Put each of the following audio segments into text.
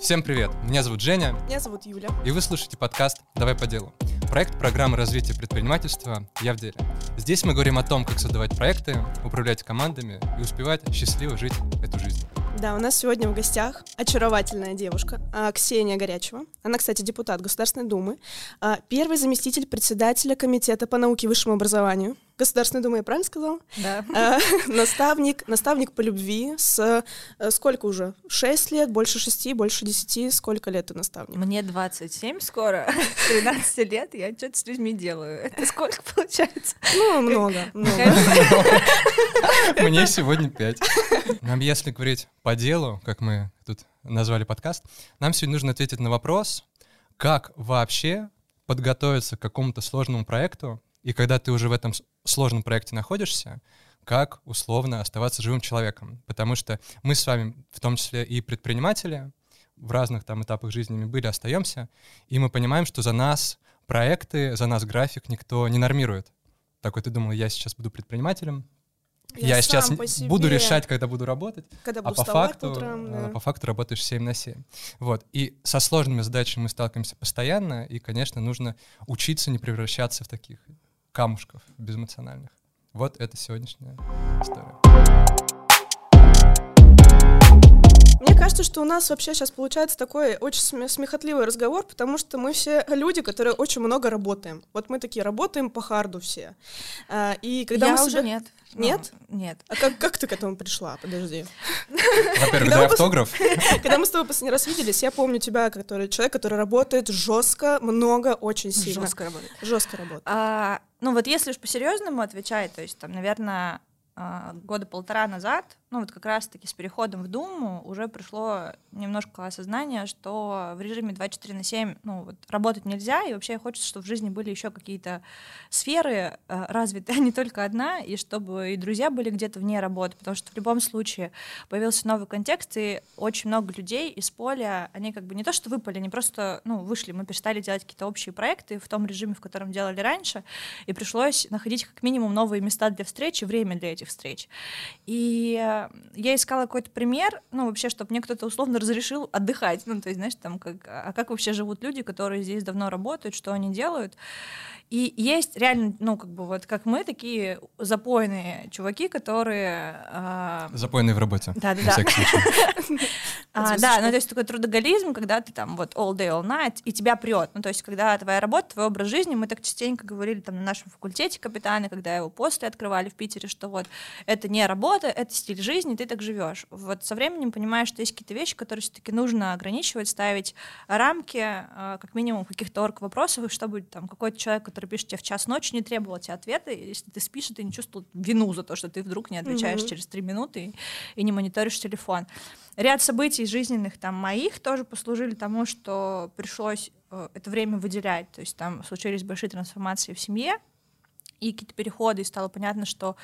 Всем привет! Меня зовут Женя. Меня зовут Юля. И вы слушаете подкаст «Давай по делу». Проект программы развития предпринимательства «Я в деле». Здесь мы говорим о том, как создавать проекты, управлять командами и успевать счастливо жить эту жизнь. Да, у нас сегодня в гостях очаровательная девушка а, Ксения Горячева. Она, кстати, депутат Государственной Думы, а, первый заместитель председателя Комитета по науке и высшему образованию Государственной Думы, я правильно сказала? Да. А, наставник, наставник по любви с э, сколько уже? Шесть лет, больше шести, больше десяти. Сколько лет ты наставник? Мне 27 скоро, 13 лет, я что-то с людьми делаю. Это сколько получается? Ну, много. много. Мне сегодня пять. Нам, если говорить по делу, как мы тут назвали подкаст, нам сегодня нужно ответить на вопрос, как вообще подготовиться к какому-то сложному проекту, и когда ты уже в этом сложном проекте находишься, как условно оставаться живым человеком. Потому что мы с вами, в том числе и предприниматели, в разных там этапах жизни мы были, остаемся, и мы понимаем, что за нас проекты, за нас график никто не нормирует. Такой ты думал, я сейчас буду предпринимателем, я, я сейчас буду решать, когда буду работать, когда а буду по факту, утром, а да. по факту работаешь 7 на 7. Вот. И со сложными задачами мы сталкиваемся постоянно, и, конечно, нужно учиться не превращаться в таких камушков безэмоциональных. Вот это сегодняшняя история. Мне кажется, что у нас вообще сейчас получается такой очень смехотливый разговор, потому что мы все люди, которые очень много работаем. Вот мы такие работаем по харду все. А, и когда Я мы уже себя... нет. Нет? Ну, нет. А как, как ты к этому пришла? Подожди. Во-первых, дай автограф. Когда мы с тобой последний раз виделись, я помню тебя, который человек, который работает жестко, много, очень сильно. Жестко работает. Жестко работает. А, ну вот если уж по-серьезному отвечать, то есть там, наверное, а, года полтора назад, ну вот как раз-таки с переходом в Думу уже пришло немножко осознание, что в режиме 24 на 7 ну, вот, работать нельзя, и вообще хочется, чтобы в жизни были еще какие-то сферы э, развиты, а не только одна, и чтобы и друзья были где-то вне работы, потому что в любом случае появился новый контекст, и очень много людей из поля, они как бы не то что выпали, они просто ну, вышли, мы перестали делать какие-то общие проекты в том режиме, в котором делали раньше, и пришлось находить как минимум новые места для встречи, время для этих встреч. И я искала какой-то пример, ну, вообще, чтобы мне кто-то условно разрешил отдыхать. Ну, то есть, знаешь, там, как, а как вообще живут люди, которые здесь давно работают, что они делают. И есть реально, ну, как бы вот как мы, такие запойные чуваки, которые... Э... Запойные в работе. Да-да-да. а, да, ну, то есть такой трудоголизм, когда ты там вот all day, all night, и тебя прет. Ну, то есть когда твоя работа, твой образ жизни, мы так частенько говорили там на нашем факультете капитаны, когда его после открывали в Питере, что вот это не работа, это стиль жизни, ты так живешь. Вот со временем понимаешь, что есть какие-то вещи, которые все-таки нужно ограничивать, ставить рамки, э, как минимум каких-то орг вопросов, чтобы там какой-то человек, который который пишет тебе в час ночи, не требовал тебе ответа, если ты спишь, ты не чувствовал вину за то, что ты вдруг не отвечаешь mm-hmm. через три минуты и, и не мониторишь телефон. Ряд событий жизненных там моих тоже послужили тому, что пришлось э, это время выделять. То есть там случились большие трансформации в семье, и какие-то переходы, и стало понятно, что,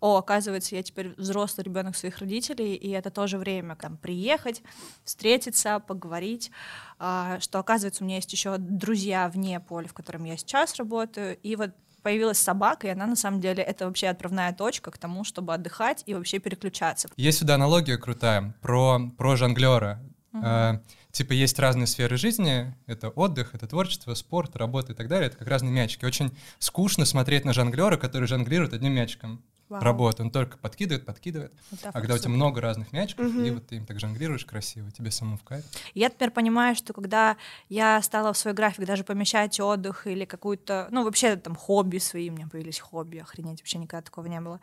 о, оказывается, я теперь взрослый ребенок своих родителей, и это тоже время там приехать, встретиться, поговорить, а, что, оказывается, у меня есть еще друзья вне поля, в котором я сейчас работаю, и вот появилась собака, и она на самом деле это вообще отправная точка к тому, чтобы отдыхать и вообще переключаться. Есть сюда аналогия крутая про, про жонглера. Uh-huh типа есть разные сферы жизни, это отдых, это творчество, спорт, работа и так далее, это как разные мячики. Очень скучно смотреть на жонглера, который жонглирует одним мячиком. Вау. Работу. Он только подкидывает, подкидывает. Это а когда у тебя много разных мячиков, угу. и вот ты им так жонглируешь красиво, тебе самому в кайф. Я теперь понимаю, что когда я стала в свой график даже помещать отдых или какую-то, ну, вообще там хобби свои, у меня появились хобби, охренеть, вообще никогда такого не было.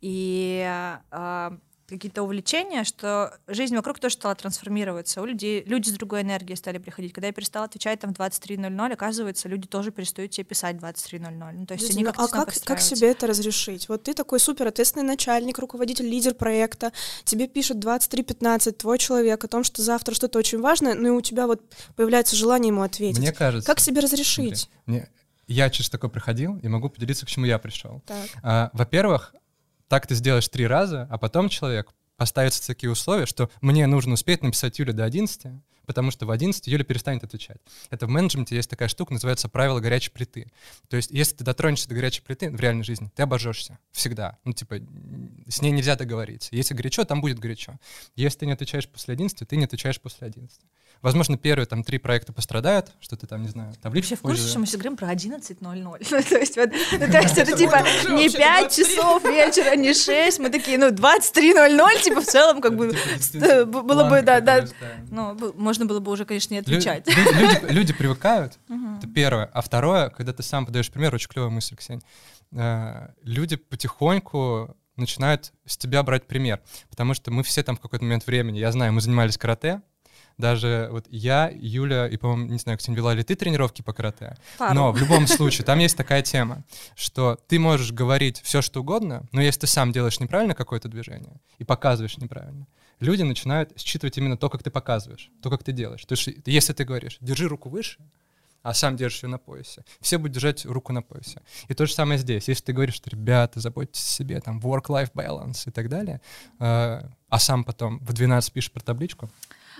И э, какие-то увлечения, что жизнь вокруг тоже стала трансформироваться. У людей люди с другой энергией стали приходить. Когда я перестала отвечать там в 23.00, оказывается, люди тоже перестают тебе писать в 23.00. Ну, то есть они как-то А как, как себе это разрешить? Вот ты такой супер ответственный начальник, руководитель, лидер проекта, тебе пишет 23.15 твой человек о том, что завтра что-то очень важное, ну и у тебя вот появляется желание ему ответить. Мне кажется... Как себе разрешить? Смотри, мне, я через такое проходил и могу поделиться, к чему я пришел. А, во-первых, так ты сделаешь три раза, а потом человек поставится такие условия, что мне нужно успеть написать Юле до 11, потому что в 11 Юля перестанет отвечать. Это в менеджменте есть такая штука, называется правило горячей плиты. То есть если ты дотронешься до горячей плиты в реальной жизни, ты обожжешься всегда. Ну, типа, с ней нельзя договориться. Если горячо, там будет горячо. Если ты не отвечаешь после 11, ты не отвечаешь после 11. Возможно, первые там три проекта пострадают, что ты там, не знаю, табличку Вообще в курсе, что мы сейчас говорим про 11.00. то есть, вот, ну, то есть это типа не 5 часов вечера, не 6, мы такие, ну, 23.00, типа в целом как бы типа, было бы, да, да, ну, можно было бы уже, конечно, не отвечать. Люди привыкают, это первое. А второе, когда ты сам подаешь пример, очень клевая мысль, Ксения, э, люди потихоньку начинают с тебя брать пример, потому что мы все там в какой-то момент времени, я знаю, мы занимались карате, даже вот я, Юля и, по-моему, не знаю, Ксения, вела ли ты тренировки по карате, Пару. но в любом случае там есть такая тема, что ты можешь говорить все, что угодно, но если ты сам делаешь неправильно какое-то движение и показываешь неправильно, люди начинают считывать именно то, как ты показываешь, то, как ты делаешь. То есть если ты говоришь, держи руку выше, а сам держишь ее на поясе. Все будут держать руку на поясе. И то же самое здесь. Если ты говоришь, что, ребята, заботьтесь о себе, там, work-life balance и так далее, э, а сам потом в 12 пишешь про табличку,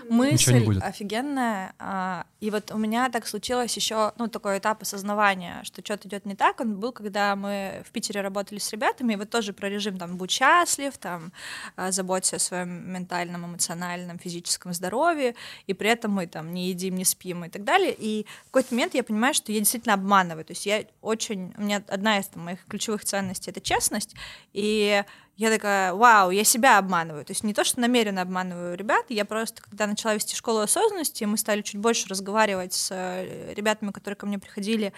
Мысль будет. офигенная. А, и вот у меня так случилось еще, ну, такой этап осознавания, что что-то идет не так. Он был, когда мы в Питере работали с ребятами, и вот тоже про режим там «будь счастлив», там а, «заботься о своем ментальном, эмоциональном, физическом здоровье», и при этом мы там не едим, не спим и так далее. И в какой-то момент я понимаю, что я действительно обманываю. То есть я очень... У меня одна из там, моих ключевых ценностей — это честность, и я такая, вау, я себя обманываю. То есть не то, что намеренно обманываю ребят, я просто, когда начала вести школу осознанности, мы стали чуть больше разговаривать с э, ребятами, которые ко мне приходили,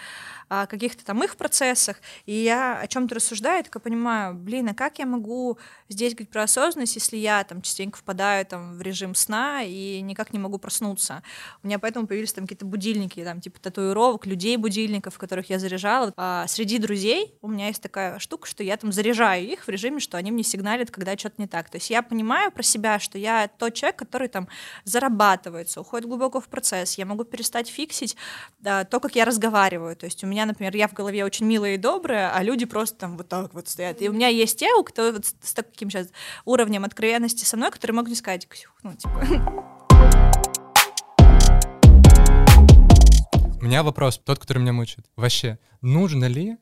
о каких-то там их процессах, и я о чем-то рассуждаю, такая понимаю, блин, а как я могу здесь говорить про осознанность, если я там частенько впадаю там в режим сна и никак не могу проснуться. У меня поэтому появились там какие-то будильники, там типа татуировок, людей будильников, которых я заряжала. А среди друзей у меня есть такая штука, что я там заряжаю их в режиме, что они мне сигналят, когда что-то не так. То есть я понимаю про себя, что я тот человек, который там зарабатывается, уходит глубоко в процесс. Я могу перестать фиксить да, то, как я разговариваю. То есть у меня, например, я в голове очень милая и добрая, а люди просто там вот так вот стоят. И у меня есть те, у кто вот с таким сейчас уровнем откровенности со мной, которые могут не сказать, ну типа... У меня вопрос, тот, который меня мучает. Вообще, нужно ли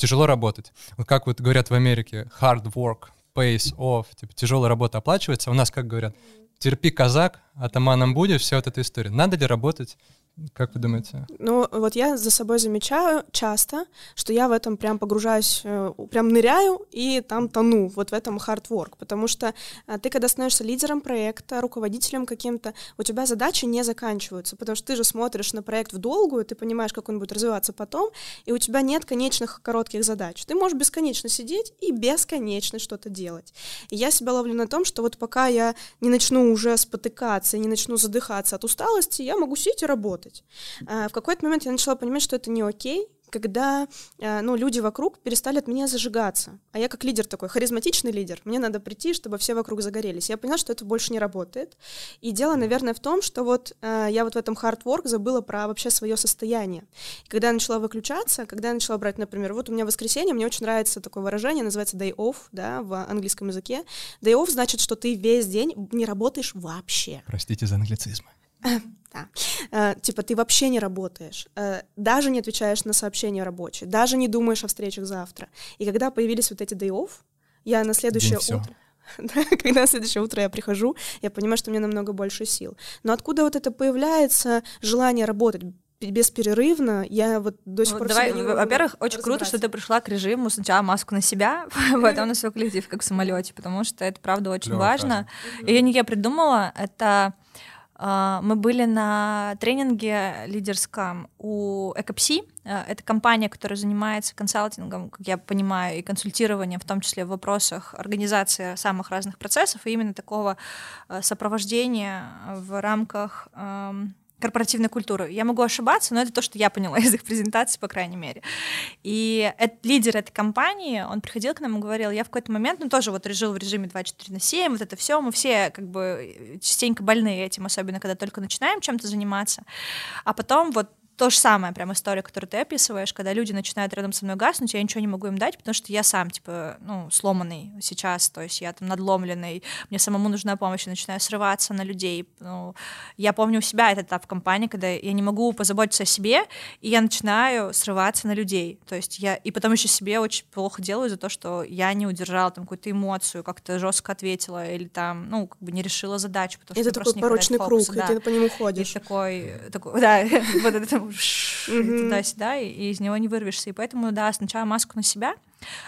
тяжело работать? Вот как вот говорят в Америке, hard work pays off, типа тяжелая работа оплачивается. У нас как говорят, терпи, казак, атаманом будешь, вся вот эта история. Надо ли работать как вы думаете? Ну, вот я за собой замечаю часто, что я в этом прям погружаюсь, э, прям ныряю и там тону, вот в этом hard work, потому что а, ты, когда становишься лидером проекта, руководителем каким-то, у тебя задачи не заканчиваются, потому что ты же смотришь на проект в долгую, ты понимаешь, как он будет развиваться потом, и у тебя нет конечных коротких задач. Ты можешь бесконечно сидеть и бесконечно что-то делать. И я себя ловлю на том, что вот пока я не начну уже спотыкаться, не начну задыхаться от усталости, я могу сидеть и работать работать. А, в какой-то момент я начала понимать, что это не окей, когда а, ну, люди вокруг перестали от меня зажигаться. А я как лидер такой, харизматичный лидер, мне надо прийти, чтобы все вокруг загорелись. Я поняла, что это больше не работает. И дело, наверное, в том, что вот а, я вот в этом hard work забыла про вообще свое состояние. И когда я начала выключаться, когда я начала брать, например, вот у меня воскресенье, мне очень нравится такое выражение, называется day off, да, в английском языке. Day off значит, что ты весь день не работаешь вообще. Простите за англицизмы. Да. Э, типа ты вообще не работаешь, э, даже не отвечаешь на сообщения рабочие, даже не думаешь о встречах завтра. И когда появились вот эти day off, я на следующее День утро... когда на следующее утро я прихожу, я понимаю, что у меня намного больше сил. Но откуда вот это появляется желание работать? бесперерывно, я вот до сих вот пор... Давай, во-первых, очень круто, что ты пришла к режиму сначала маску на себя, потом на свой коллектив, как в самолете, потому что это, правда, очень важно. И я не я придумала, это мы были на тренинге лидерском у Экопси. А, это компания, которая занимается консалтингом, как я понимаю, и консультированием, в том числе в вопросах организации самых разных процессов, и именно такого а, сопровождения в рамках корпоративной культуры. Я могу ошибаться, но это то, что я поняла из их презентации, по крайней мере. И это, лидер этой компании, он приходил к нам и говорил, я в какой-то момент, ну, тоже вот жил в режиме 24 на 7, вот это все, мы все как бы частенько больны этим, особенно когда только начинаем чем-то заниматься. А потом вот то же самое, прям история, которую ты описываешь, когда люди начинают рядом со мной гаснуть, я ничего не могу им дать, потому что я сам, типа, ну, сломанный сейчас, то есть я там надломленный, мне самому нужна помощь, я начинаю срываться на людей. Ну, я помню у себя этот этап в компании, когда я не могу позаботиться о себе, и я начинаю срываться на людей. То есть я, и потом еще себе очень плохо делаю за то, что я не удержала там какую-то эмоцию, как-то жестко ответила или там, ну, как бы не решила задачу, потому это что такой порочный круг, да. и ты по нему ходишь. Есть такой, такой да, вот это туда-сюда, и из него не вырвешься. И поэтому, да, сначала маску на себя,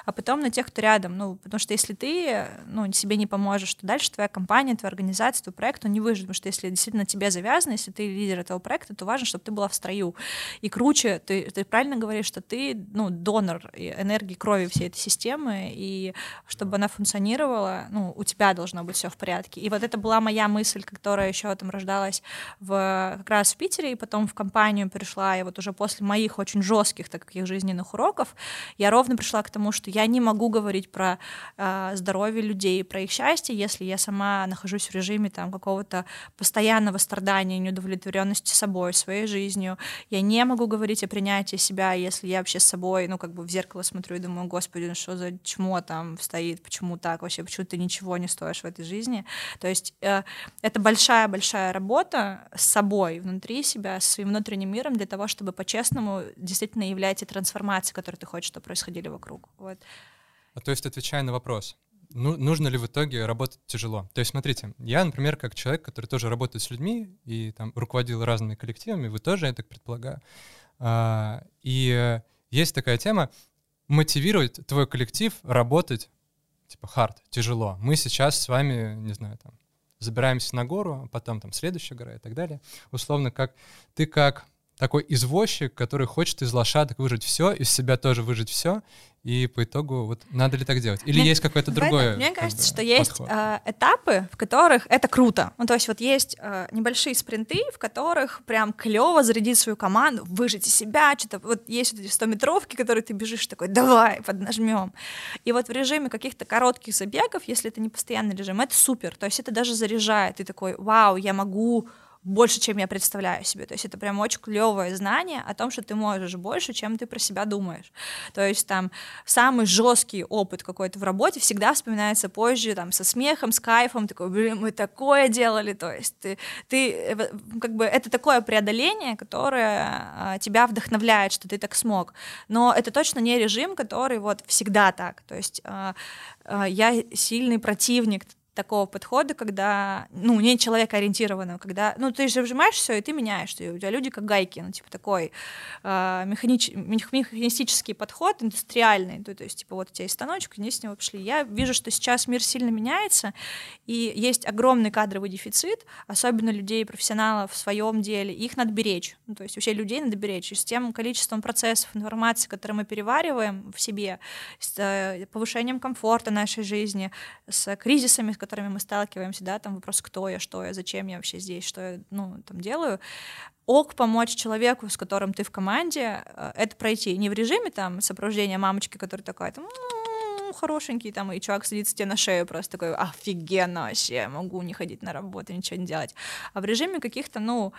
а потом на тех, кто рядом. Ну, потому что если ты ну, себе не поможешь, то дальше твоя компания, твоя организация, твой проект, он не выживет. Потому что если действительно тебе завязано, если ты лидер этого проекта, то важно, чтобы ты была в строю. И круче, ты, ты правильно говоришь, что ты ну, донор энергии крови всей этой системы, и чтобы она функционировала, ну, у тебя должно быть все в порядке. И вот это была моя мысль, которая еще там рождалась в, как раз в Питере, и потом в компанию пришла, и вот уже после моих очень жестких таких жизненных уроков, я ровно пришла к тому, потому что я не могу говорить про э, здоровье людей, про их счастье, если я сама нахожусь в режиме там какого-то постоянного страдания, неудовлетворенности собой, своей жизнью. Я не могу говорить о принятии себя, если я вообще с собой, ну, как бы в зеркало смотрю и думаю, господи, ну что за чмо там стоит, почему так вообще, почему ты ничего не стоишь в этой жизни. То есть э, это большая-большая работа с собой, внутри себя, с своим внутренним миром для того, чтобы по-честному действительно являть те трансформации, которые ты хочешь, чтобы происходили вокруг. Вот. А то есть, отвечая на вопрос, ну, нужно ли в итоге работать тяжело? То есть, смотрите, я, например, как человек, который тоже работает с людьми и там руководил разными коллективами, вы тоже, я так предполагаю. А, и есть такая тема мотивировать твой коллектив работать типа хард, тяжело. Мы сейчас с вами, не знаю, там, забираемся на гору, а потом там следующая гора и так далее. Условно, как ты как такой извозчик, который хочет из лошадок выжить все, из себя тоже выжить все, и по итогу вот надо ли так делать? Или мне, есть какое-то другое? Мне кажется, что есть э, этапы, в которых это круто. Ну, то есть вот есть э, небольшие спринты, в которых прям клево зарядить свою команду, выжить из себя, что-то вот есть вот эти 100 метровки, которые ты бежишь такой, давай, поднажмем. И вот в режиме каких-то коротких забегов, если это не постоянный режим, это супер. То есть это даже заряжает. Ты такой, вау, я могу больше, чем я представляю себе. То есть это прям очень клевое знание о том, что ты можешь больше, чем ты про себя думаешь. То есть там самый жесткий опыт какой-то в работе всегда вспоминается позже, там, со смехом, с кайфом, такой, блин, мы такое делали, то есть ты, ты э, как бы, это такое преодоление, которое а, тебя вдохновляет, что ты так смог. Но это точно не режим, который вот всегда так. То есть а, а, я сильный противник такого подхода, когда, ну, не человекоориентированного, когда, ну, ты же вжимаешь все, и ты меняешь, и у тебя люди как гайки, ну, типа такой э, механич, механистический подход, индустриальный, то, то есть, типа, вот у тебя есть станочек, вниз с него пошли. Я вижу, что сейчас мир сильно меняется, и есть огромный кадровый дефицит, особенно людей, профессионалов в своем деле, их надо беречь, ну, то есть вообще людей надо беречь, и с тем количеством процессов, информации, которые мы перевариваем в себе, с э, повышением комфорта нашей жизни, с кризисами, которыми мы сталкиваемся, да, там вопрос, кто я, что я, зачем я вообще здесь, что я, ну, там делаю, ок помочь человеку, с которым ты в команде, э, это пройти не в режиме там сопровождения мамочки, которая такая там хорошенький, там, и чувак садится тебе на шею просто такой, офигенно вообще, могу не ходить на работу, ничего не делать. А в режиме каких-то, ну,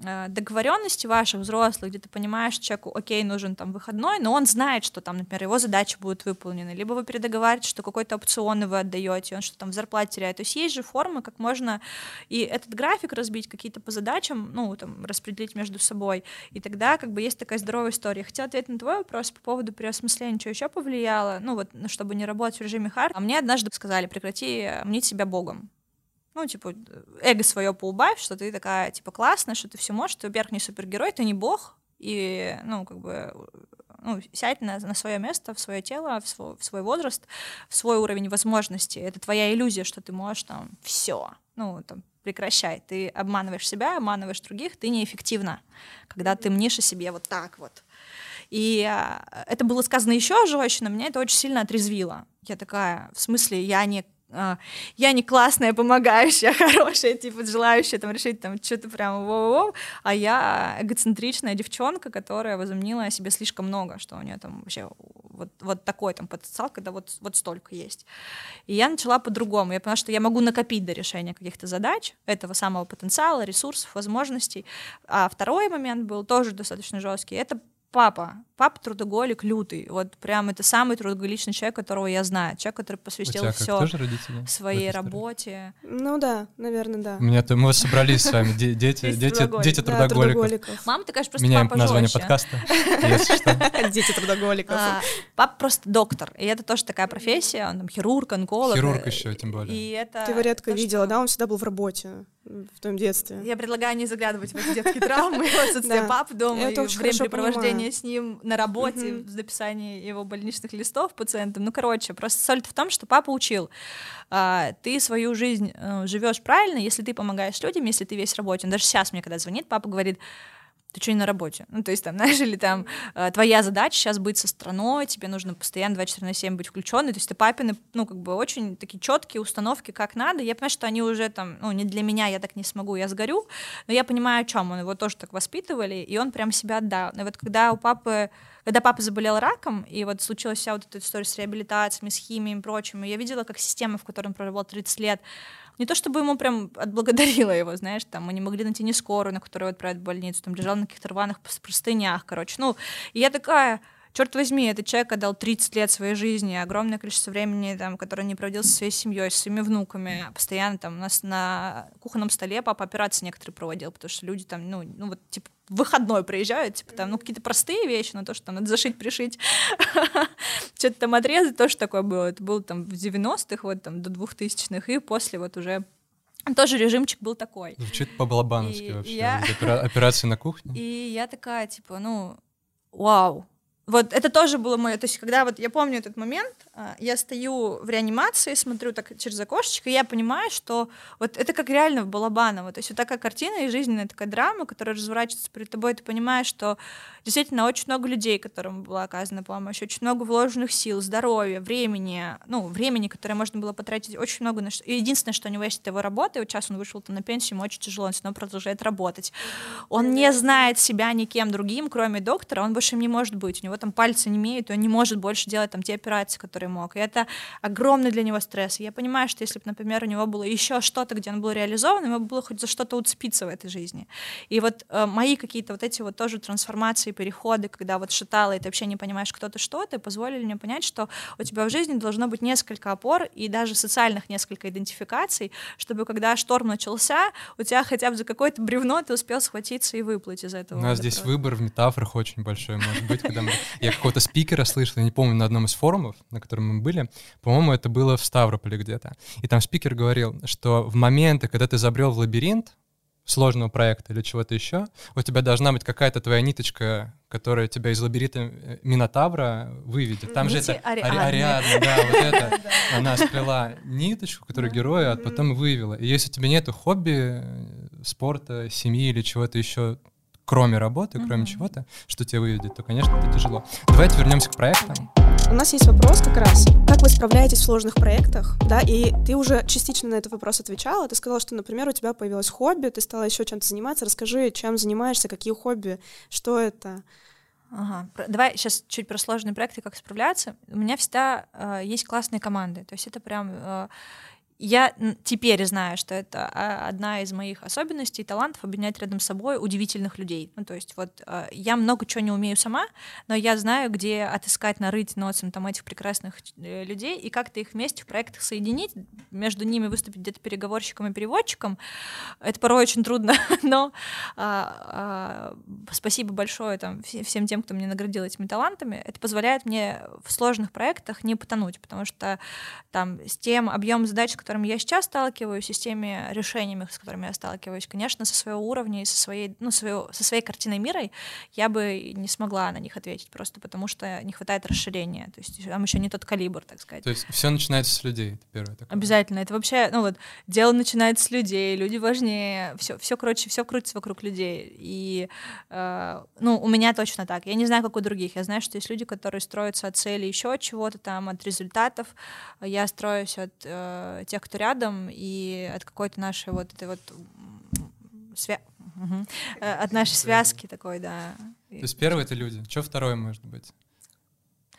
договоренности ваших взрослых, где ты понимаешь, что человеку, окей, нужен там выходной, но он знает, что там, например, его задачи будут выполнены, либо вы передоговариваетесь, что какой-то опцион вы отдаете, он что там в зарплате теряет. То есть есть же формы, как можно и этот график разбить, какие-то по задачам, ну, там, распределить между собой, и тогда как бы есть такая здоровая история. Хотела ответить на твой вопрос по поводу переосмысления, что еще повлияло, ну, вот, чтобы не работать в режиме хард. А мне однажды сказали, прекрати мнить себя богом ну, типа, эго свое поубавь, что ты такая, типа, классная, что ты все можешь, ты, во-первых, не супергерой, ты не бог, и, ну, как бы, ну, сядь на, на свое место, в свое тело, в свой, в свой возраст, в свой уровень возможностей. Это твоя иллюзия, что ты можешь там все. Ну, там, прекращай. Ты обманываешь себя, обманываешь других, ты неэффективна, когда ты мнишь о себе вот так вот. И а, это было сказано еще жестче, но меня это очень сильно отрезвило. Я такая, в смысле, я не я не классная, помогающая, хорошая, типа желающая там решить там что-то прям воу-воу, а я эгоцентричная девчонка, которая возомнила о себе слишком много, что у нее там вообще вот, вот такой там потенциал, когда вот, вот столько есть. И я начала по-другому. Я поняла, что я могу накопить до решения каких-то задач, этого самого потенциала, ресурсов, возможностей. А второй момент был тоже достаточно жесткий. Это папа. Папа трудоголик лютый. Вот прям это самый трудоголичный человек, которого я знаю. Человек, который посвятил все своей работе. Ну да, наверное, да. У меня то мы собрались с вами, дети, дети, дети трудоголиков. Мама, ты, конечно, просто Меняем название подкаста, если что. Дети трудоголиков. А, папа просто доктор, и это тоже такая профессия, он там хирург, онколог. Хирург еще, тем более. И это Ты его редко видела, да? Он всегда был в работе в твоем детстве. Я предлагаю не заглядывать в эти детские травмы, отсутствие пап дома, и времяпрепровождение с ним на работе, mm-hmm. записание его больничных листов пациентам. Ну, короче, просто соль в том, что папа учил. А, ты свою жизнь э, живешь правильно, если ты помогаешь людям, если ты весь работен. Даже сейчас мне, когда звонит, папа говорит, ты что не на работе? Ну, то есть там, знаешь, или там э, твоя задача сейчас быть со страной, тебе нужно постоянно 24 на 7 быть включенной, то есть ты папины, ну, как бы очень такие четкие установки, как надо. Я понимаю, что они уже там, ну, не для меня, я так не смогу, я сгорю, но я понимаю, о чем он, его тоже так воспитывали, и он прям себя отдал. И вот когда у папы когда папа заболел раком, и вот случилась вся вот эта история с реабилитациями, с химией и прочим, я видела, как система, в которой он проработал 30 лет, не то чтобы ему прям отблагодарила его, знаешь, там мы не могли найти ни скорую, на которую отправить в больницу, там лежал на каких-то рваных простынях, короче. Ну, и я такая, черт возьми, этот человек отдал 30 лет своей жизни, огромное количество времени, там, которое не проводил со своей семьей, со своими внуками, постоянно там у нас на кухонном столе папа операции некоторые проводил, потому что люди там, ну, ну вот, типа, в выходной приезжают, типа там, ну, какие-то простые вещи, но то, что там надо зашить, пришить, что-то там отрезать, тоже такое было. Это было там в 90-х, вот там до 2000-х, и после вот уже тоже режимчик был такой. Звучит по-балабановски вообще. Я... Операции на кухне. И я такая, типа, ну, вау, вот это тоже было мое, то есть когда вот я помню этот момент, а, я стою в реанимации, смотрю так через окошечко, и я понимаю, что вот это как реально в Балабаново, то есть вот такая картина и жизненная такая драма, которая разворачивается перед тобой, ты понимаешь, что действительно очень много людей, которым была оказана помощь, очень много вложенных сил, здоровья, времени, ну, времени, которое можно было потратить очень много на что. И единственное, что у него есть, это его работа, и вот сейчас он вышел на пенсию, ему очень тяжело, он все равно продолжает работать. Он не знает себя никем другим, кроме доктора, он больше им не может быть, у него там пальцы не имеют, он не может больше делать там те операции, которые мог. И это огромный для него стресс. И я понимаю, что если бы, например, у него было еще что-то, где он был реализован, ему было хоть за что-то уцепиться в этой жизни. И вот э, мои какие-то вот эти вот тоже трансформации, переходы, когда вот шатало, и ты вообще не понимаешь, кто ты, что ты, позволили мне понять, что у тебя в жизни должно быть несколько опор и даже социальных несколько идентификаций, чтобы когда шторм начался, у тебя хотя бы за какое-то бревно ты успел схватиться и выплыть из этого. У нас здесь выбор в метафорах очень большой может быть, когда мы... Я какого-то спикера слышал, я не помню, на одном из форумов, на котором мы были, по-моему, это было в Ставрополе где-то, и там спикер говорил, что в моменты, когда ты забрел в лабиринт, сложного проекта или чего-то еще, у тебя должна быть какая-то твоя ниточка, которая тебя из лабиринта э, Минотавра выведет. Там Нити же это Ариадна, Ариадна да, вот это. Она сплела ниточку, которую героя, а потом вывела. И если у тебя нету хобби, э, спорта, семьи или чего-то еще, кроме работы, кроме чего-то, что тебя выведет, то, конечно, это тяжело. Давайте вернемся к проектам. У нас есть вопрос как раз, как вы справляетесь в сложных проектах, да, и ты уже частично на этот вопрос отвечала, ты сказала, что, например, у тебя появилось хобби, ты стала еще чем-то заниматься, расскажи, чем занимаешься, какие хобби, что это? Ага. Давай сейчас чуть про сложные проекты, как справляться. У меня всегда э, есть классные команды, то есть это прям э, я теперь знаю, что это а, одна из моих особенностей, талантов объединять рядом с собой удивительных людей. Ну, то есть вот а, я много чего не умею сама, но я знаю, где отыскать, нарыть носом там этих прекрасных э, людей и как-то их вместе в проектах соединить, между ними выступить где-то переговорщиком и переводчиком. Это порой очень трудно, но а, а, спасибо большое там, всем тем, кто меня наградил этими талантами. Это позволяет мне в сложных проектах не потонуть, потому что там с тем объемом задач, которыми я сейчас сталкиваюсь, и с теми решениями, с которыми я сталкиваюсь, конечно, со своего уровня и со своей, ну, своего, со своей картиной мира я бы не смогла на них ответить, просто потому что не хватает расширения. То есть там еще не тот калибр, так сказать. То есть все начинается с людей, это первое такое. Обязательно. Это вообще, ну вот, дело начинается с людей, люди важнее, все, все короче, все крутится вокруг людей. И, э, ну, у меня точно так. Я не знаю, как у других. Я знаю, что есть люди, которые строятся от цели еще от чего-то там, от результатов. Я строюсь от э, тех, кто рядом, и от какой-то нашей вот этой вот свя... угу. от нашей связки такой, да. То есть первое — это люди. Что второе может быть?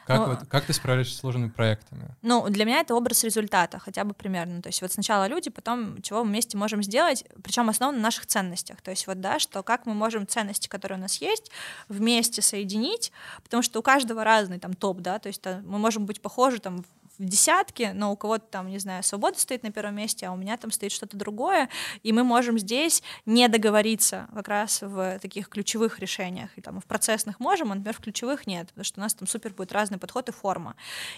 Как, ну, вот, как ты справляешься с сложными проектами? Ну, для меня это образ результата, хотя бы примерно. То есть вот сначала люди, потом чего мы вместе можем сделать, причем основано на наших ценностях. То есть вот, да, что как мы можем ценности, которые у нас есть, вместе соединить, потому что у каждого разный там топ, да, то есть мы можем быть похожи там в десятке, но у кого-то там, не знаю, свобода стоит на первом месте, а у меня там стоит что-то другое, и мы можем здесь не договориться как раз в таких ключевых решениях, и там в процессных можем, а, например, в ключевых нет, потому что у нас там супер будет разный подход и форма.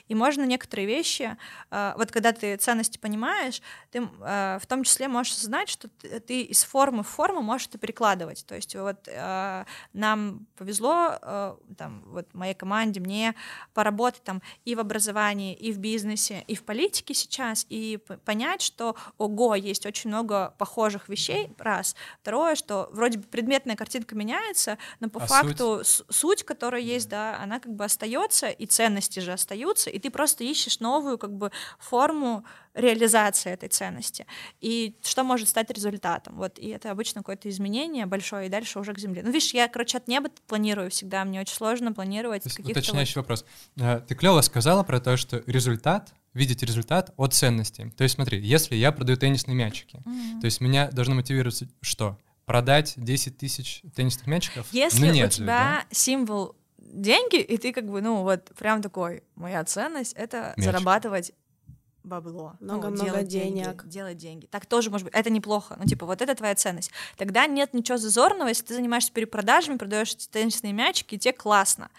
И можно некоторые вещи, э, вот когда ты ценности понимаешь, ты э, в том числе можешь знать, что ты из формы в форму можешь это перекладывать. То есть вот э, нам повезло, там, вот моей команде, мне поработать там и в образовании, и в бизнесе и в политике сейчас, и понять, что, ого, есть очень много похожих вещей, раз. Второе, что вроде бы предметная картинка меняется, но по а факту суть? суть, которая есть, да, она как бы остается, и ценности же остаются, и ты просто ищешь новую как бы форму реализации этой ценности. И что может стать результатом. Вот, и это обычно какое-то изменение большое, и дальше уже к земле. Ну, видишь, я, короче, от неба планирую всегда, мне очень сложно планировать каких-то... Уточняющий вот... вопрос. Э, ты клево сказала про то, что результат видеть результат от ценностей. То есть смотри, если я продаю теннисные мячики, mm-hmm. то есть меня должно мотивировать что? Продать 10 тысяч теннисных мячиков? Если ну, нет у тебя да? символ деньги, и ты как бы, ну вот прям такой, моя ценность — это Мяч. зарабатывать бабло. Много-много ну, много денег. Деньги, делать деньги. Так тоже может быть. Это неплохо. Ну, типа, вот это твоя ценность. Тогда нет ничего зазорного, если ты занимаешься перепродажами, продаешь теннисные мячики, и тебе классно.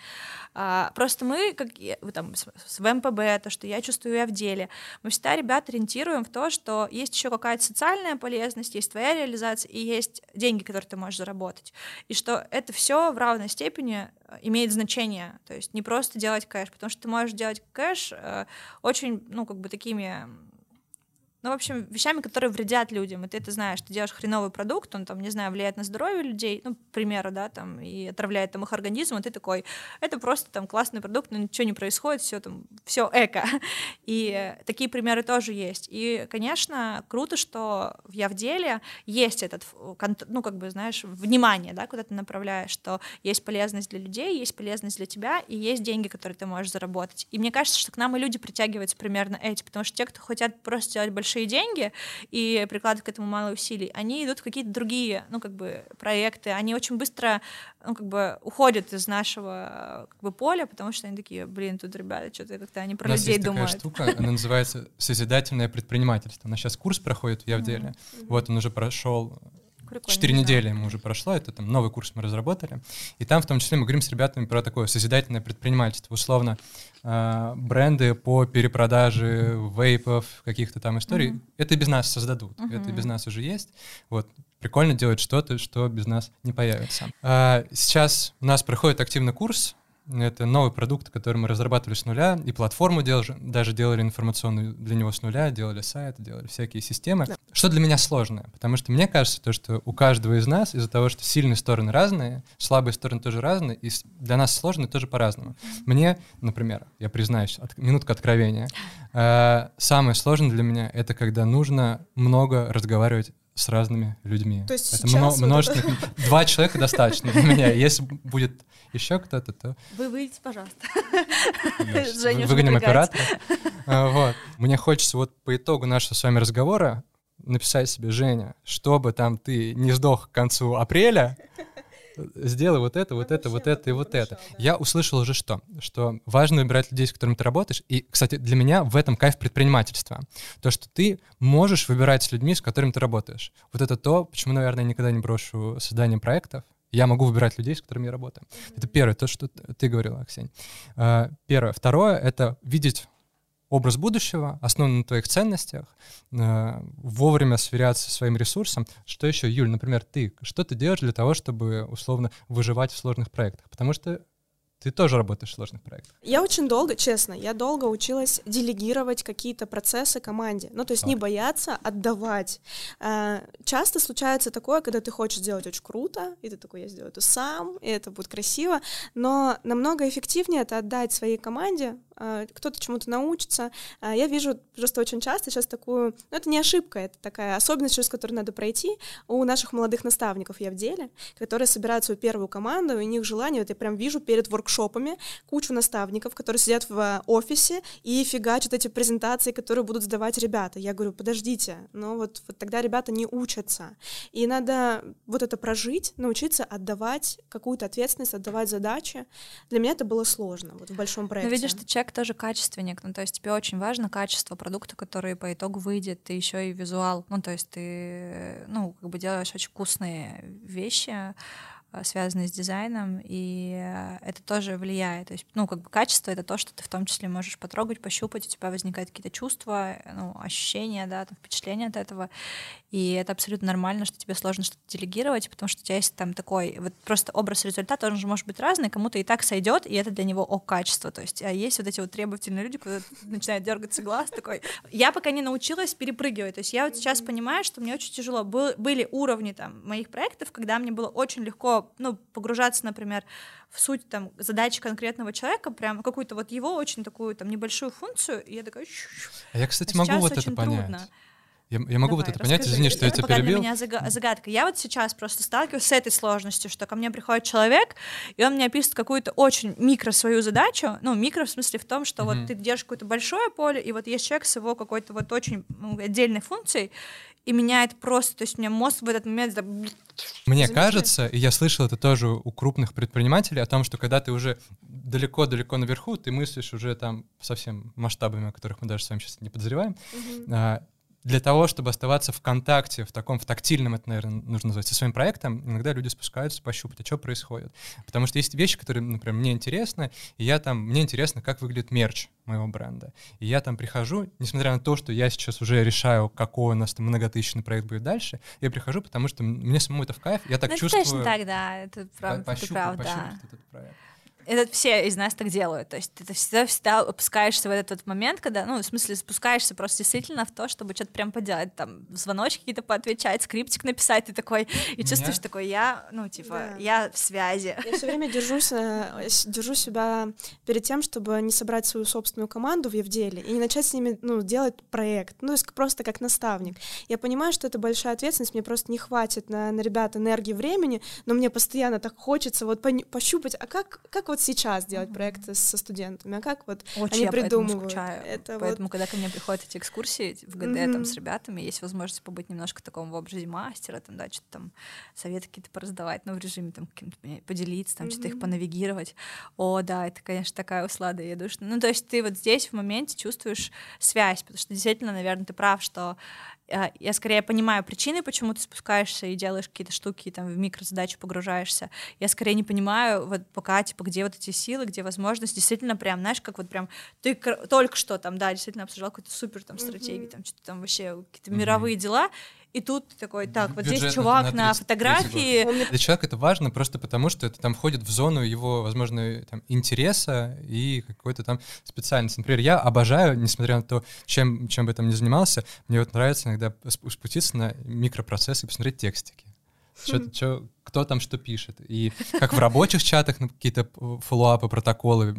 А, просто мы, как там, с, с МПБ, то, что я чувствую я в деле, мы всегда ребят ориентируем в то, что есть еще какая-то социальная полезность, есть твоя реализация и есть деньги, которые ты можешь заработать. И что это все в равной степени э, имеет значение. То есть не просто делать кэш, потому что ты можешь делать кэш э, очень, ну, как бы такими время ну, в общем, вещами, которые вредят людям, и ты это знаешь, ты делаешь хреновый продукт, он там, не знаю, влияет на здоровье людей, ну, к примеру, да, там, и отравляет там их организм, и ты такой, это просто там классный продукт, но ничего не происходит, все там, все эко. И такие примеры тоже есть. И, конечно, круто, что Я в деле есть этот, ну, как бы, знаешь, внимание, да, куда ты направляешь, что есть полезность для людей, есть полезность для тебя, и есть деньги, которые ты можешь заработать. И мне кажется, что к нам и люди притягиваются примерно эти, потому что те, кто хотят просто сделать большие большие деньги и прикладывают к этому мало усилий, они идут в какие-то другие, ну, как бы, проекты, они очень быстро, ну, как бы, уходят из нашего, как бы, поля, потому что они такие, блин, тут ребята что-то как-то они про людей думают. такая штука, она называется созидательное предпринимательство. У нас сейчас курс проходит в Явделе, вот он уже прошел Четыре недели ему уже прошло, это там новый курс мы разработали. И там в том числе мы говорим с ребятами про такое созидательное предпринимательство. Условно, э, бренды по перепродаже вейпов, каких-то там историй, mm-hmm. это без нас создадут, mm-hmm. это без нас уже есть. Вот, прикольно делать что-то, что без нас не появится. А, сейчас у нас проходит активно курс это новый продукт, который мы разрабатывали с нуля, и платформу делали, даже делали информационную для него с нуля, делали сайт, делали всякие системы. Да. Что для меня сложное? Потому что мне кажется, то, что у каждого из нас, из-за того, что сильные стороны разные, слабые стороны тоже разные, и для нас сложные тоже по-разному. Мне, например, я признаюсь, от, минутка откровения, э, самое сложное для меня — это когда нужно много разговаривать с разными людьми. То есть это мно- множество. Это... Два человека достаточно для меня. Если будет еще кто-то, то... Вы выйдете, пожалуйста. Женю Выгоним оператора. А, вот. Мне хочется вот по итогу нашего с вами разговора написать себе, Женя, чтобы там ты не сдох к концу апреля, сделай вот это, вот это, вот это и вот это. Я услышал уже что? Что важно выбирать людей, с которыми ты работаешь. И, кстати, для меня в этом кайф предпринимательства. То, что ты можешь выбирать с людьми, с которыми ты работаешь. Вот это то, почему, наверное, я никогда не брошу создание проектов. Я могу выбирать людей, с которыми я работаю. Это первое, то, что ты говорила, Ксения. А, первое. Второе — это видеть образ будущего, основан на твоих ценностях, э, вовремя сверяться со своим ресурсом. Что еще, Юль, например, ты, что ты делаешь для того, чтобы условно выживать в сложных проектах? Потому что ты тоже работаешь в сложных проектах. Я очень долго, честно, я долго училась делегировать какие-то процессы команде. Ну, то есть так. не бояться отдавать. А, часто случается такое, когда ты хочешь сделать очень круто, и ты такой, я сделаю это сам, и это будет красиво, но намного эффективнее это отдать своей команде, кто-то чему-то научится. А, я вижу просто очень часто сейчас такую, ну это не ошибка, это такая особенность, через которую надо пройти у наших молодых наставников я в деле, которые собирают свою первую команду, и у них желание, вот я прям вижу перед воркшопами кучу наставников, которые сидят в офисе и фигачат эти презентации, которые будут сдавать ребята. Я говорю, подождите, но вот, вот тогда ребята не учатся. И надо вот это прожить, научиться отдавать какую-то ответственность, отдавать задачи. Для меня это было сложно вот в большом проекте. Но видишь, ты человек тоже качественник, ну то есть тебе очень важно качество продукта, который по итогу выйдет, ты еще и визуал, ну то есть ты, ну как бы делаешь очень вкусные вещи, связанные с дизайном, и э, это тоже влияет. То есть, ну, как бы качество — это то, что ты в том числе можешь потрогать, пощупать, у тебя возникают какие-то чувства, ну, ощущения, да, там, впечатления от этого, и это абсолютно нормально, что тебе сложно что-то делегировать, потому что у тебя есть там такой, вот просто образ результата, он же может быть разный, кому-то и так сойдет, и это для него ок качество, то есть а есть вот эти вот требовательные люди, когда начинает дергаться глаз такой. Я пока не научилась перепрыгивать, то есть я вот сейчас понимаю, что мне очень тяжело. Был, были уровни там моих проектов, когда мне было очень легко ну, погружаться, например, в суть там задачи конкретного человека, прям какую-то вот его очень такую там небольшую функцию, и я такая... А я, кстати, а могу вот это понять. Трудно. Я, я могу Давай, вот это понять, извини, что я тебя перебил. для меня загадка. Я вот сейчас просто сталкиваюсь с этой сложностью, что ко мне приходит человек, и он мне описывает какую-то очень микро свою задачу, ну, микро в смысле в том, что mm-hmm. вот ты держишь какое-то большое поле, и вот есть человек с его какой-то вот очень отдельной функцией, и меняет просто, то есть у меня мозг в этот момент... Мне кажется, и я слышал это тоже у крупных предпринимателей, о том, что когда ты уже далеко-далеко наверху, ты мыслишь уже там совсем масштабами, о которых мы даже с вами сейчас не подозреваем, угу для того, чтобы оставаться в контакте, в таком, в тактильном, это, наверное, нужно называть, со своим проектом, иногда люди спускаются пощупать, а что происходит. Потому что есть вещи, которые, например, мне интересны, и я там, мне интересно, как выглядит мерч моего бренда. И я там прихожу, несмотря на то, что я сейчас уже решаю, какой у нас там многотысячный проект будет дальше, я прихожу, потому что мне самому это в кайф, я так ну, чувствую. точно так, да, это правда, это правда. Этот проект это все из нас так делают. То есть ты всегда, всегда опускаешься в этот момент, когда, ну, в смысле, спускаешься просто действительно в то, чтобы что-то прям поделать, там, звоночки какие-то поотвечать, скриптик написать, ты такой, и чувствуешь такой, я, ну, типа, да. я в связи. Я все время держусь, э, держу себя перед тем, чтобы не собрать свою собственную команду в Евделе и не начать с ними, ну, делать проект, ну, то есть просто как наставник. Я понимаю, что это большая ответственность, мне просто не хватит на, на ребят энергии, времени, но мне постоянно так хочется вот пощупать, а как, как вот вот сейчас делать проекты со студентами, а как вот Очень они придумывают. Скучаю. Это поэтому, вот... когда ко мне приходят эти экскурсии в ГД mm-hmm. там с ребятами, есть возможность побыть немножко в таком в образе мастера, там, да, что-то там советы какие-то пораздавать, ну, в режиме там поделиться, там, mm-hmm. что-то их понавигировать. О, да, это, конечно, такая услада я думаю, Ну, то есть ты вот здесь в моменте чувствуешь связь, потому что действительно, наверное, ты прав, что я скорее понимаю причины, почему ты спускаешься и делаешь какие-то штуки, там, в микрозадачу погружаешься. Я скорее не понимаю, вот пока, типа, где вот эти силы, где возможность, действительно, прям, знаешь, как вот прям, ты только что там, да, действительно обсуждал какую-то супер там стратегию, mm-hmm. там, что-то там вообще какие-то mm-hmm. мировые дела, и тут такой, так, вот Бюджет здесь чувак на, на фотографии. Для человека это важно просто потому, что это там входит в зону его, возможно, там, интереса и какой-то там специальности. Например, я обожаю, несмотря на то, чем, чем бы там ни занимался, мне вот нравится иногда спуститься на микропроцессы и посмотреть текстики. Что, хм. что, кто там что пишет. И как в рабочих чатах ну, какие-то фоллоуапы, протоколы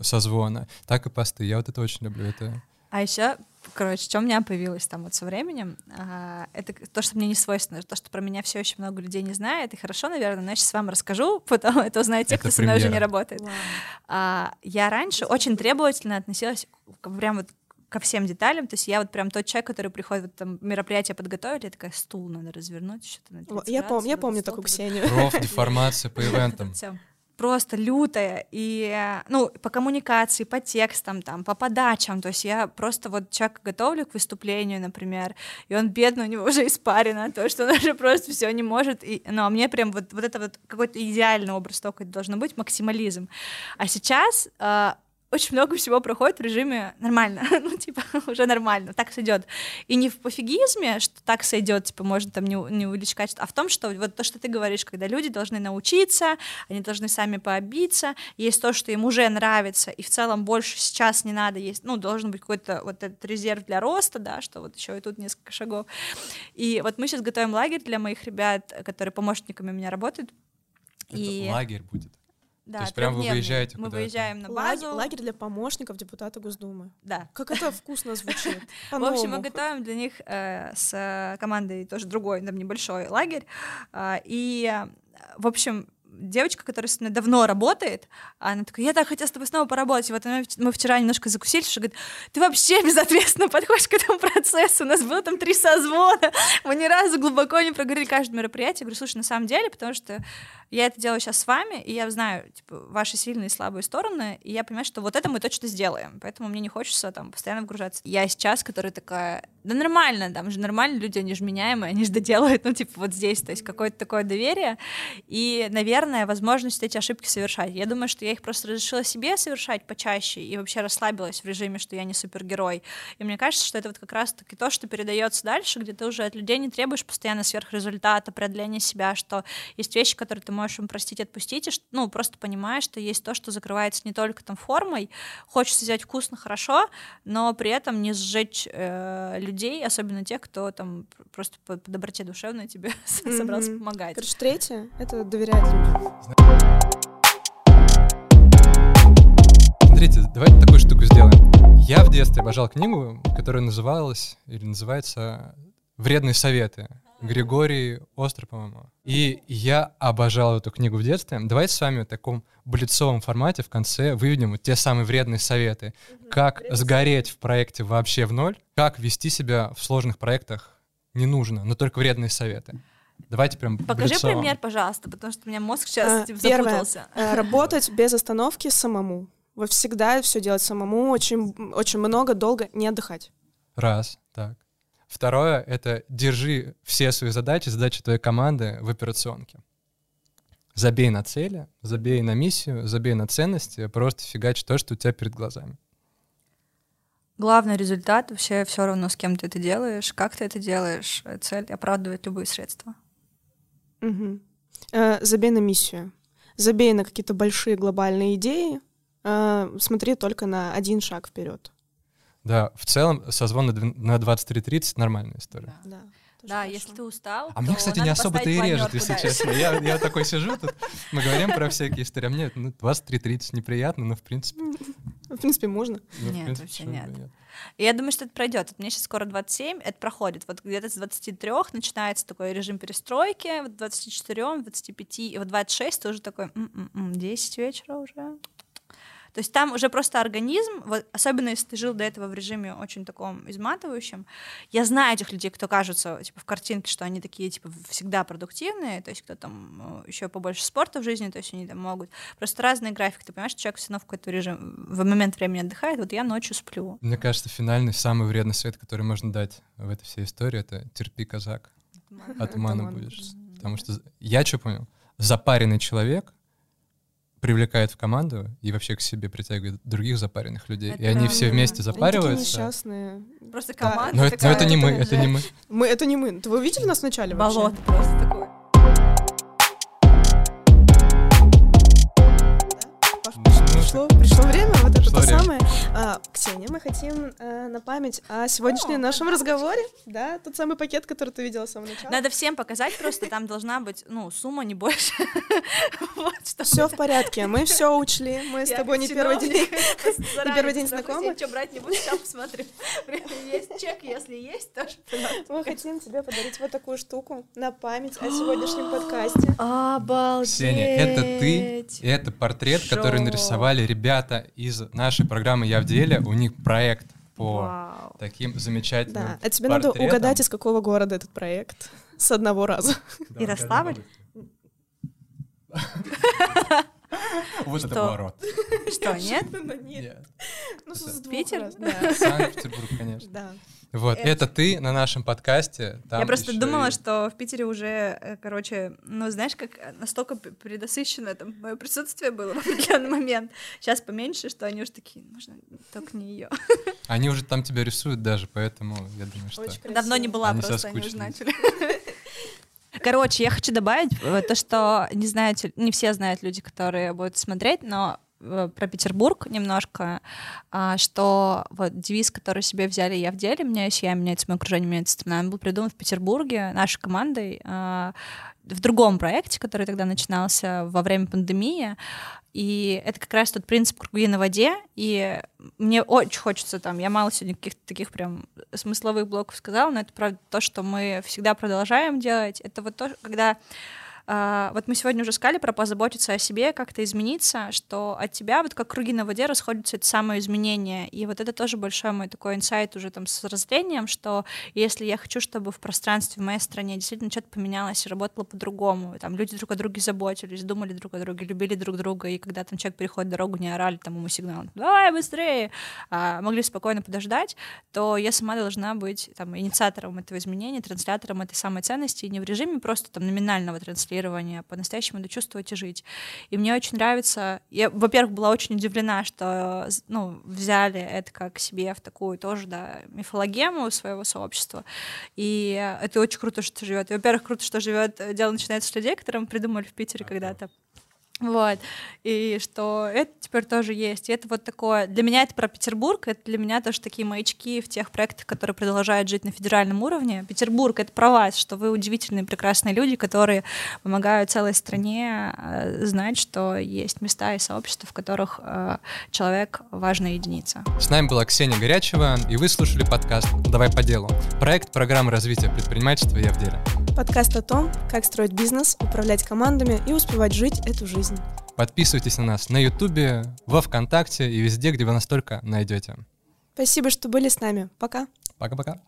созвона, так и посты. Я вот это очень люблю. Это... А еще короче, что у меня появилось там вот со временем, а, это то, что мне не свойственно, то, что про меня все еще много людей не знает, и хорошо, наверное, но я сейчас вам расскажу, потом это узнают те, это кто премьера. со мной уже не работает. Wow. А, я раньше очень требовательно относилась к, прям вот ко всем деталям. То есть я вот прям тот человек, который приходит, вот там мероприятие подготовили, я такая, стул надо развернуть, что-то на Я, пом я помню такую Ксению. Проф, деформация по ивентам просто лютая, и, ну, по коммуникации, по текстам, там, по подачам, то есть я просто вот человека готовлю к выступлению, например, и он бедный, у него уже испарено, то, что он уже просто все не может, и, ну, а мне прям вот, вот это вот какой-то идеальный образ только должно быть, максимализм. А сейчас а, очень много всего проходит в режиме нормально, ну, типа, уже нормально, так сойдет. И не в пофигизме, что так сойдет, типа, можно там не, не увеличить качество, а в том, что вот то, что ты говоришь, когда люди должны научиться, они должны сами пообиться, есть то, что им уже нравится, и в целом больше сейчас не надо, есть, ну, должен быть какой-то вот этот резерв для роста, да, что вот еще и тут несколько шагов. И вот мы сейчас готовим лагерь для моих ребят, которые помощниками у меня работают. Это и... лагерь будет? Да, То есть прям вы выезжаете Мы выезжаем на Лагерь, базу. лагерь для помощников депутата Госдумы. Да. Как это вкусно звучит. В общем, мы готовим для них э, с э, командой тоже другой, там небольшой лагерь. А, и, э, в общем, девочка, которая со мной давно работает, она такая, я так хотела с тобой снова поработать. И вот она- мы вчера немножко закусили, что говорит, ты вообще безответственно подходишь к этому процессу. У нас было там три созвона, мы ни разу глубоко не проговорили каждое мероприятие. Я говорю, слушай, на самом деле, потому что я это делаю сейчас с вами, и я знаю типа, ваши сильные и слабые стороны, и я понимаю, что вот это мы точно сделаем, поэтому мне не хочется там постоянно вгружаться. Я сейчас, которая такая, да нормально, там же нормальные люди, они же меняемые, они же доделают, ну типа вот здесь, то есть какое-то такое доверие, и, наверное, возможность эти ошибки совершать. Я думаю, что я их просто разрешила себе совершать почаще и вообще расслабилась в режиме, что я не супергерой. И мне кажется, что это вот как раз-таки то, что передается дальше, где ты уже от людей не требуешь постоянно сверхрезультата, преодоления себя, что есть вещи, которые ты можешь им простить, отпустить, и, ну, просто понимаешь, что есть то, что закрывается не только там формой, хочется сделать вкусно, хорошо, но при этом не сжечь э, людей, особенно тех, кто там пр- просто по, по доброте душевной тебе собрался помогать. Короче, третье — это доверять людям. Смотрите, давайте такую штуку сделаем. Я в детстве обожал книгу, которая называлась или называется «Вредные советы». Григорий Остро, по-моему. И я обожал эту книгу в детстве. Давайте с вами в таком блицовом формате в конце выведем вот те самые вредные советы. Как сгореть в проекте вообще в ноль, как вести себя в сложных проектах не нужно, но только вредные советы. Давайте прям Покажи блицово. пример, пожалуйста, потому что у меня мозг сейчас А, типа, первое. запутался. Э, Работать без остановки самому. Вы всегда все делать самому, очень, очень много, долго, не отдыхать. Раз, так. Второе — это держи все свои задачи, задачи твоей команды в операционке. Забей на цели, забей на миссию, забей на ценности, просто фигачь то, что у тебя перед глазами. Главный результат вообще все равно, с кем ты это делаешь, как ты это делаешь, э, цель оправдывает любые средства. Э, Забей на миссию. Забей на какие-то большие глобальные идеи. Э, Смотри только на один шаг вперед. Да, в целом созвон на двен- на 23.30 — нормальная история. Да, тоже Да, хорошо. если ты устал, А мне, кстати, надо не особо-то и режет, если дальше. честно. Я, я такой сижу тут, мы говорим про всякие истории, а мне ну, 23.30 неприятно, но в принципе... В принципе, можно. ну, Нет, принципе, вообще нет. нет. И я думаю, что это пройдет. Вот мне сейчас скоро 27, это проходит. Вот где-то с 23 начинается такой режим перестройки, вот 24, 25, и вот 26 тоже такой, м-м-м, 10 вечера уже. То есть там уже просто организм, вот, особенно если ты жил до этого в режиме очень таком изматывающем, я знаю этих людей, кто кажутся типа в картинке, что они такие типа всегда продуктивные, то есть кто там еще побольше спорта в жизни, то есть они там могут. Просто разный график, ты понимаешь, что человек все равно в какой-то режим в момент времени отдыхает, вот я ночью сплю. Мне кажется, финальный, самый вредный совет, который можно дать в этой всей истории, это терпи, казак, от Туман. будешь. Потому что я что понял? Запаренный человек привлекает в команду и вообще к себе притягивает других запаренных людей. Это и они все вместе Они запариваются. несчастные. Просто Да. команда Но это, но это не мы, это не мы. Мы, это не мы. Вы видели нас в начале вообще? болото просто такое. Пришло, пришло время, вот это Пришло то время. самое. А, Ксения, мы хотим э, на память о сегодняшнем нашем разговоре, да, тот самый пакет, который ты видела с самого начала. Надо всем показать, просто там должна быть, ну, сумма не больше. Вот, Все в порядке, мы все учли, мы с тобой не первый день. заранее первый день знакомы? Что брать не буду, сейчас посмотрим. Есть чек, если есть, тоже. Мы хотим тебе подарить вот такую штуку на память о сегодняшнем подкасте. Обалдеть. Ксения, это ты, это портрет, который Жёг. Нарисовали ребята из нашей программы «Я в деле». У них проект по Вау. таким замечательным Да, а тебе надо портретам. угадать, из какого города этот проект. С одного раза. Да, Ярославль? Вот это поворот. Что, нет? Нет, ну с двух Питер? Санкт-Петербург, конечно. Да. Вот, Это- это ты на нашем подкасте. там Я просто думала, и- что в Питере уже, э, короче, ну, знаешь, как э, настолько п- предосыщенное там мое присутствие было в определенный момент. Сейчас поменьше, что они уже такие, нужно только не ее. Они уже там тебя рисуют даже, поэтому я думаю, что... Очень Давно не была, Они просто они уже начали. Короче, я хочу добавить э, то, что не знаете, не все знают люди, которые будут смотреть, но про Петербург немножко, а, что вот девиз, который себе взяли «Я в деле», «Меняюсь я, меняется мое окружение, меняется страна», он был придуман в Петербурге нашей командой а, в другом проекте, который тогда начинался во время пандемии, И это как раз тот принцип круги на воде, и мне очень хочется там, я мало сегодня каких-то таких прям смысловых блоков сказала, но это правда то, что мы всегда продолжаем делать. Это вот то, когда вот мы сегодня уже сказали про позаботиться о себе, как-то измениться, что от тебя вот как круги на воде расходятся это самое изменение. И вот это тоже большой мой такой инсайт уже там с разделением, что если я хочу, чтобы в пространстве в моей стране действительно что-то поменялось и работало по-другому, там люди друг о друге заботились, думали друг о друге, любили друг друга, и когда там человек переходит дорогу, не орали там ему сигнал, давай быстрее, а могли спокойно подождать, то я сама должна быть там инициатором этого изменения, транслятором этой самой ценности, и не в режиме просто там номинального транслирования, транслирования, по-настоящему дочувствовать и жить. И мне очень нравится, я, во-первых, была очень удивлена, что, ну, взяли это как себе в такую тоже, да, мифологему своего сообщества, и это очень круто, что живет. И, во-первых, круто, что живет, дело начинается с людей, которые мы придумали в Питере когда-то. Вот. И что это теперь тоже есть. И это вот такое... Для меня это про Петербург, это для меня тоже такие маячки в тех проектах, которые продолжают жить на федеральном уровне. Петербург — это про вас, что вы удивительные, прекрасные люди, которые помогают целой стране э, знать, что есть места и сообщества, в которых э, человек — важная единица. С нами была Ксения Горячева, и вы слушали подкаст «Давай по делу». Проект программы развития предпринимательства «Я в деле». Подкаст о том, как строить бизнес, управлять командами и успевать жить эту жизнь. Подписывайтесь на нас на Ютубе, во Вконтакте и везде, где вы настолько найдете. Спасибо, что были с нами. Пока. Пока-пока.